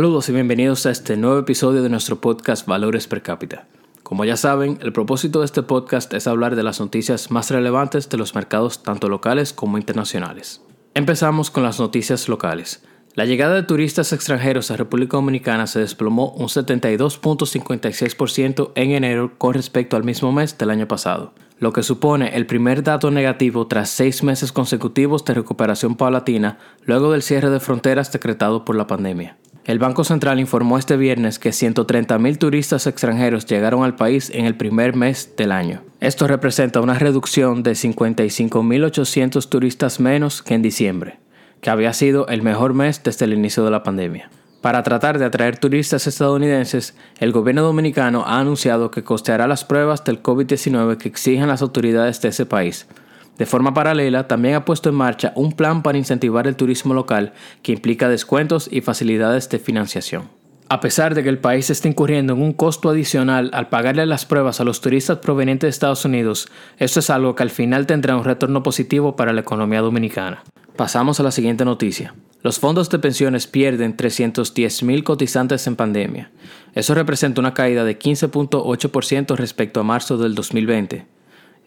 Saludos y bienvenidos a este nuevo episodio de nuestro podcast Valores Per cápita. Como ya saben, el propósito de este podcast es hablar de las noticias más relevantes de los mercados tanto locales como internacionales. Empezamos con las noticias locales. La llegada de turistas extranjeros a República Dominicana se desplomó un 72.56% en enero con respecto al mismo mes del año pasado, lo que supone el primer dato negativo tras seis meses consecutivos de recuperación paulatina luego del cierre de fronteras decretado por la pandemia. El Banco Central informó este viernes que 130.000 turistas extranjeros llegaron al país en el primer mes del año. Esto representa una reducción de 55.800 turistas menos que en diciembre, que había sido el mejor mes desde el inicio de la pandemia. Para tratar de atraer turistas estadounidenses, el gobierno dominicano ha anunciado que costeará las pruebas del COVID-19 que exigen las autoridades de ese país, de forma paralela, también ha puesto en marcha un plan para incentivar el turismo local que implica descuentos y facilidades de financiación. A pesar de que el país está incurriendo en un costo adicional al pagarle las pruebas a los turistas provenientes de Estados Unidos, esto es algo que al final tendrá un retorno positivo para la economía dominicana. Pasamos a la siguiente noticia. Los fondos de pensiones pierden 310.000 cotizantes en pandemia. Eso representa una caída de 15.8% respecto a marzo del 2020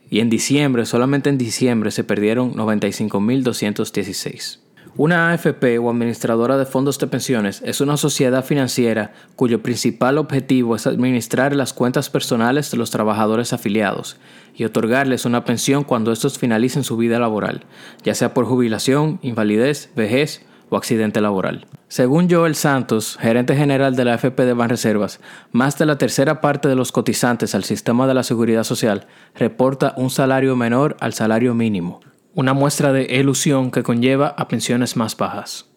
y en diciembre, solamente en diciembre, se perdieron 95.216. Una AFP o administradora de fondos de pensiones es una sociedad financiera cuyo principal objetivo es administrar las cuentas personales de los trabajadores afiliados y otorgarles una pensión cuando estos finalicen su vida laboral, ya sea por jubilación, invalidez, vejez o accidente laboral. Según Joel Santos, gerente general de la AFP de Banreservas, más de la tercera parte de los cotizantes al sistema de la seguridad social reporta un salario menor al salario mínimo, una muestra de ilusión que conlleva a pensiones más bajas.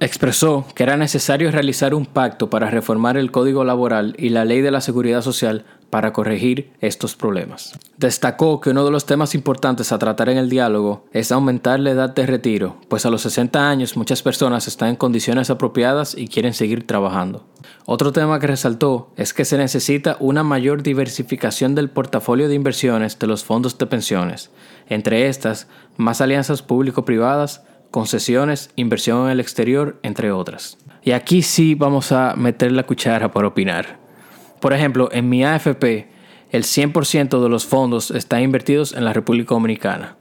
Expresó que era necesario realizar un pacto para reformar el Código Laboral y la Ley de la Seguridad Social para corregir estos problemas. Destacó que uno de los temas importantes a tratar en el diálogo es aumentar la edad de retiro, pues a los 60 años muchas personas están en condiciones apropiadas y quieren seguir trabajando. Otro tema que resaltó es que se necesita una mayor diversificación del portafolio de inversiones de los fondos de pensiones, entre estas, más alianzas público-privadas, concesiones, inversión en el exterior, entre otras. Y aquí sí vamos a meter la cuchara para opinar. Por ejemplo, en mi AFP, el 100% de los fondos están invertidos en la República Dominicana.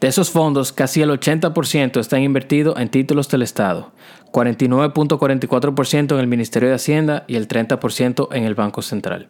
De esos fondos, casi el 80% están invertidos en títulos del Estado, 49.44% en el Ministerio de Hacienda y el 30% en el Banco Central.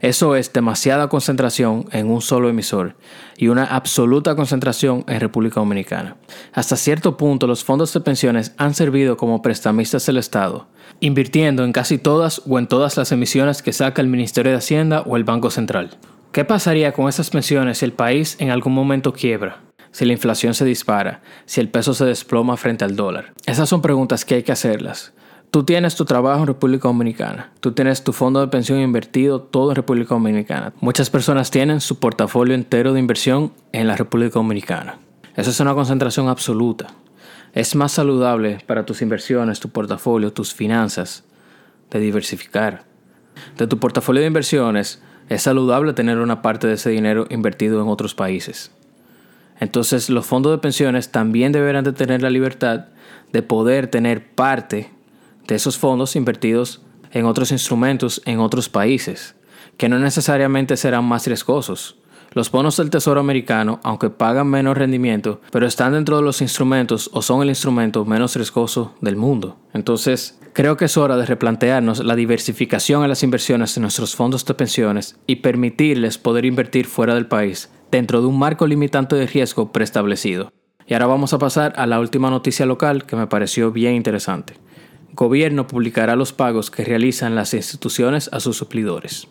Eso es demasiada concentración en un solo emisor y una absoluta concentración en República Dominicana. Hasta cierto punto los fondos de pensiones han servido como prestamistas del Estado, invirtiendo en casi todas o en todas las emisiones que saca el Ministerio de Hacienda o el Banco Central. ¿Qué pasaría con esas pensiones si el país en algún momento quiebra? Si la inflación se dispara, si el peso se desploma frente al dólar. Esas son preguntas que hay que hacerlas. Tú tienes tu trabajo en República Dominicana, tú tienes tu fondo de pensión invertido todo en República Dominicana. Muchas personas tienen su portafolio entero de inversión en la República Dominicana. Eso es una concentración absoluta. Es más saludable para tus inversiones, tu portafolio, tus finanzas, de diversificar. De tu portafolio de inversiones, es saludable tener una parte de ese dinero invertido en otros países. Entonces los fondos de pensiones también deberán de tener la libertad de poder tener parte de esos fondos invertidos en otros instrumentos en otros países, que no necesariamente serán más riesgosos. Los bonos del Tesoro americano, aunque pagan menos rendimiento, pero están dentro de los instrumentos o son el instrumento menos riesgoso del mundo. Entonces, creo que es hora de replantearnos la diversificación en las inversiones de nuestros fondos de pensiones y permitirles poder invertir fuera del país dentro de un marco limitante de riesgo preestablecido. Y ahora vamos a pasar a la última noticia local que me pareció bien interesante. Gobierno publicará los pagos que realizan las instituciones a sus suplidores.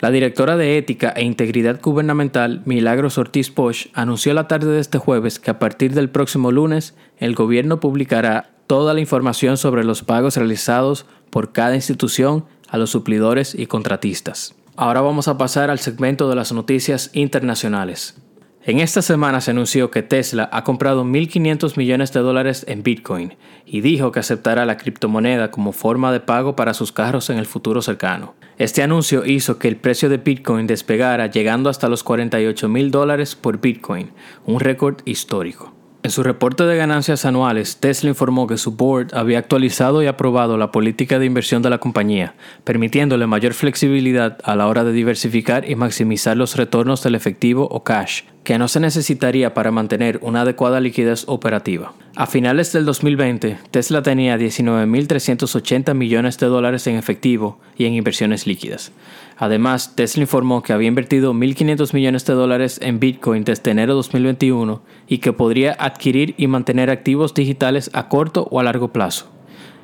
La directora de Ética e Integridad Gubernamental, Milagros Ortiz Posch, anunció la tarde de este jueves que a partir del próximo lunes el gobierno publicará toda la información sobre los pagos realizados por cada institución a los suplidores y contratistas. Ahora vamos a pasar al segmento de las noticias internacionales. En esta semana se anunció que Tesla ha comprado 1.500 millones de dólares en Bitcoin y dijo que aceptará la criptomoneda como forma de pago para sus carros en el futuro cercano. Este anuncio hizo que el precio de Bitcoin despegara llegando hasta los 48 mil dólares por Bitcoin, un récord histórico. En su reporte de ganancias anuales, Tesla informó que su board había actualizado y aprobado la política de inversión de la compañía, permitiéndole mayor flexibilidad a la hora de diversificar y maximizar los retornos del efectivo o cash, que no se necesitaría para mantener una adecuada liquidez operativa. A finales del 2020, Tesla tenía 19.380 millones de dólares en efectivo y en inversiones líquidas. Además, Tesla informó que había invertido 1.500 millones de dólares en Bitcoin desde enero de 2021 y que podría adquirir y mantener activos digitales a corto o a largo plazo.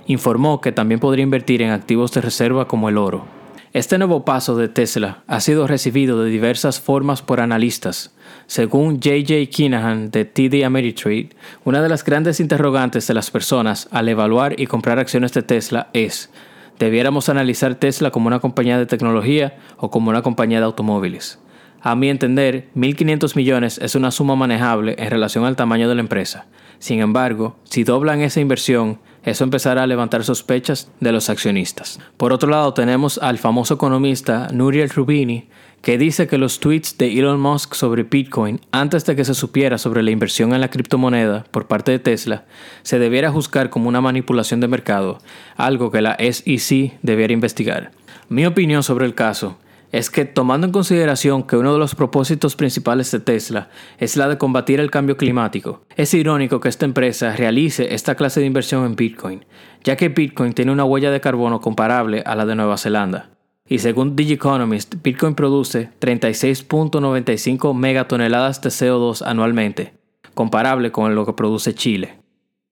Informó que también podría invertir en activos de reserva como el oro. Este nuevo paso de Tesla ha sido recibido de diversas formas por analistas. Según J.J. Kinahan de TD Ameritrade, una de las grandes interrogantes de las personas al evaluar y comprar acciones de Tesla es debiéramos analizar Tesla como una compañía de tecnología o como una compañía de automóviles. A mi entender, 1.500 millones es una suma manejable en relación al tamaño de la empresa. Sin embargo, si doblan esa inversión, eso empezará a levantar sospechas de los accionistas. Por otro lado, tenemos al famoso economista Nuriel Rubini, que dice que los tweets de Elon Musk sobre Bitcoin, antes de que se supiera sobre la inversión en la criptomoneda por parte de Tesla, se debiera juzgar como una manipulación de mercado, algo que la SEC debiera investigar. Mi opinión sobre el caso es que tomando en consideración que uno de los propósitos principales de Tesla es la de combatir el cambio climático, es irónico que esta empresa realice esta clase de inversión en Bitcoin, ya que Bitcoin tiene una huella de carbono comparable a la de Nueva Zelanda. Y según Economist, Bitcoin produce 36.95 megatoneladas de CO2 anualmente, comparable con lo que produce Chile.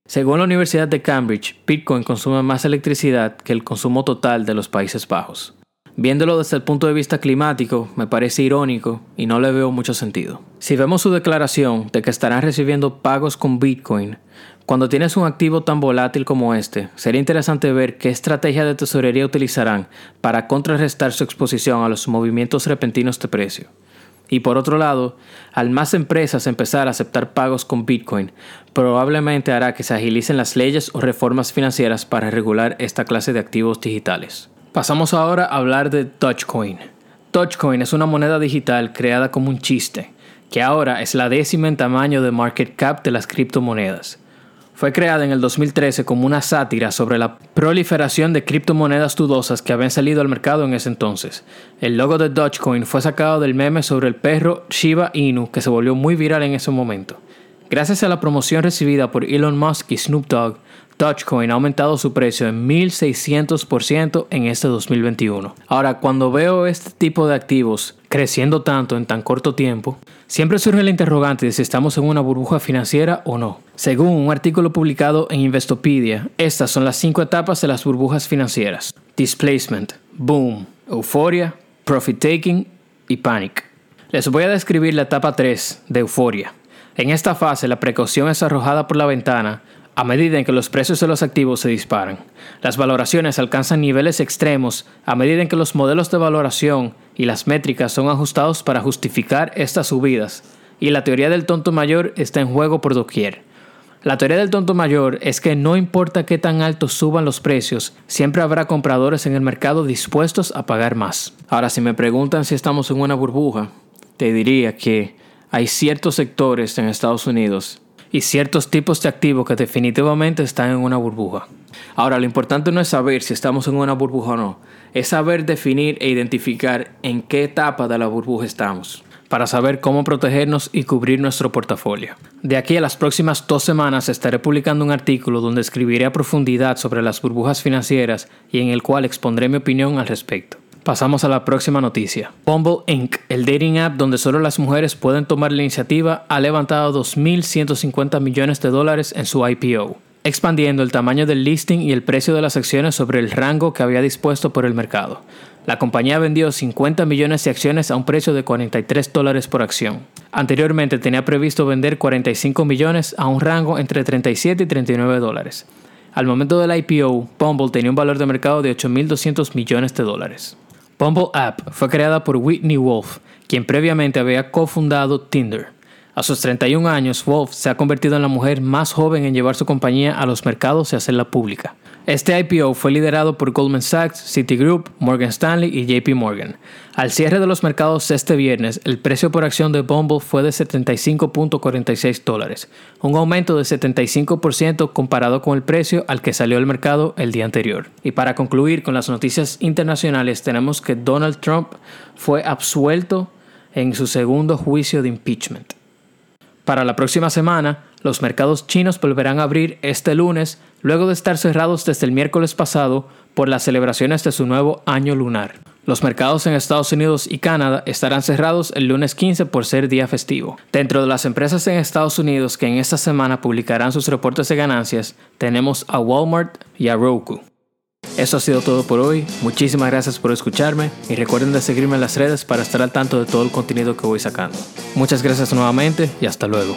Según la Universidad de Cambridge, Bitcoin consume más electricidad que el consumo total de los Países Bajos. Viéndolo desde el punto de vista climático, me parece irónico y no le veo mucho sentido. Si vemos su declaración de que estarán recibiendo pagos con Bitcoin, cuando tienes un activo tan volátil como este, sería interesante ver qué estrategia de tesorería utilizarán para contrarrestar su exposición a los movimientos repentinos de precio. Y por otro lado, al más empresas empezar a aceptar pagos con Bitcoin, probablemente hará que se agilicen las leyes o reformas financieras para regular esta clase de activos digitales. Pasamos ahora a hablar de Dogecoin. Dogecoin es una moneda digital creada como un chiste, que ahora es la décima en tamaño de market cap de las criptomonedas. Fue creada en el 2013 como una sátira sobre la proliferación de criptomonedas dudosas que habían salido al mercado en ese entonces. El logo de Dogecoin fue sacado del meme sobre el perro Shiba Inu que se volvió muy viral en ese momento. Gracias a la promoción recibida por Elon Musk y Snoop Dogg, Dogecoin ha aumentado su precio en 1600% en este 2021. Ahora, cuando veo este tipo de activos creciendo tanto en tan corto tiempo, siempre surge la interrogante de si estamos en una burbuja financiera o no. Según un artículo publicado en Investopedia, estas son las cinco etapas de las burbujas financieras. Displacement, boom, euforia, profit taking y panic. Les voy a describir la etapa 3 de euforia. En esta fase la precaución es arrojada por la ventana a medida en que los precios de los activos se disparan. Las valoraciones alcanzan niveles extremos a medida en que los modelos de valoración y las métricas son ajustados para justificar estas subidas, y la teoría del tonto mayor está en juego por doquier. La teoría del tonto mayor es que no importa qué tan alto suban los precios, siempre habrá compradores en el mercado dispuestos a pagar más. Ahora, si me preguntan si estamos en una burbuja, te diría que hay ciertos sectores en Estados Unidos y ciertos tipos de activos que definitivamente están en una burbuja. Ahora, lo importante no es saber si estamos en una burbuja o no, es saber definir e identificar en qué etapa de la burbuja estamos, para saber cómo protegernos y cubrir nuestro portafolio. De aquí a las próximas dos semanas estaré publicando un artículo donde escribiré a profundidad sobre las burbujas financieras y en el cual expondré mi opinión al respecto. Pasamos a la próxima noticia. Bumble Inc., el dating app donde solo las mujeres pueden tomar la iniciativa, ha levantado 2.150 millones de dólares en su IPO, expandiendo el tamaño del listing y el precio de las acciones sobre el rango que había dispuesto por el mercado. La compañía vendió 50 millones de acciones a un precio de 43 dólares por acción. Anteriormente tenía previsto vender 45 millones a un rango entre 37 y 39 dólares. Al momento del IPO, Bumble tenía un valor de mercado de 8.200 millones de dólares. Bumble App fue creada por Whitney Wolf, quien previamente había cofundado Tinder. A sus 31 años, Wolf se ha convertido en la mujer más joven en llevar su compañía a los mercados y hacerla pública. Este IPO fue liderado por Goldman Sachs, Citigroup, Morgan Stanley y JP Morgan. Al cierre de los mercados este viernes, el precio por acción de Bumble fue de 75.46 dólares, un aumento de 75% comparado con el precio al que salió el mercado el día anterior. Y para concluir con las noticias internacionales, tenemos que Donald Trump fue absuelto en su segundo juicio de impeachment. Para la próxima semana, los mercados chinos volverán a abrir este lunes, luego de estar cerrados desde el miércoles pasado por las celebraciones de su nuevo año lunar. Los mercados en Estados Unidos y Canadá estarán cerrados el lunes 15 por ser día festivo. Dentro de las empresas en Estados Unidos que en esta semana publicarán sus reportes de ganancias, tenemos a Walmart y a Roku. Eso ha sido todo por hoy. Muchísimas gracias por escucharme y recuerden de seguirme en las redes para estar al tanto de todo el contenido que voy sacando. Muchas gracias nuevamente y hasta luego.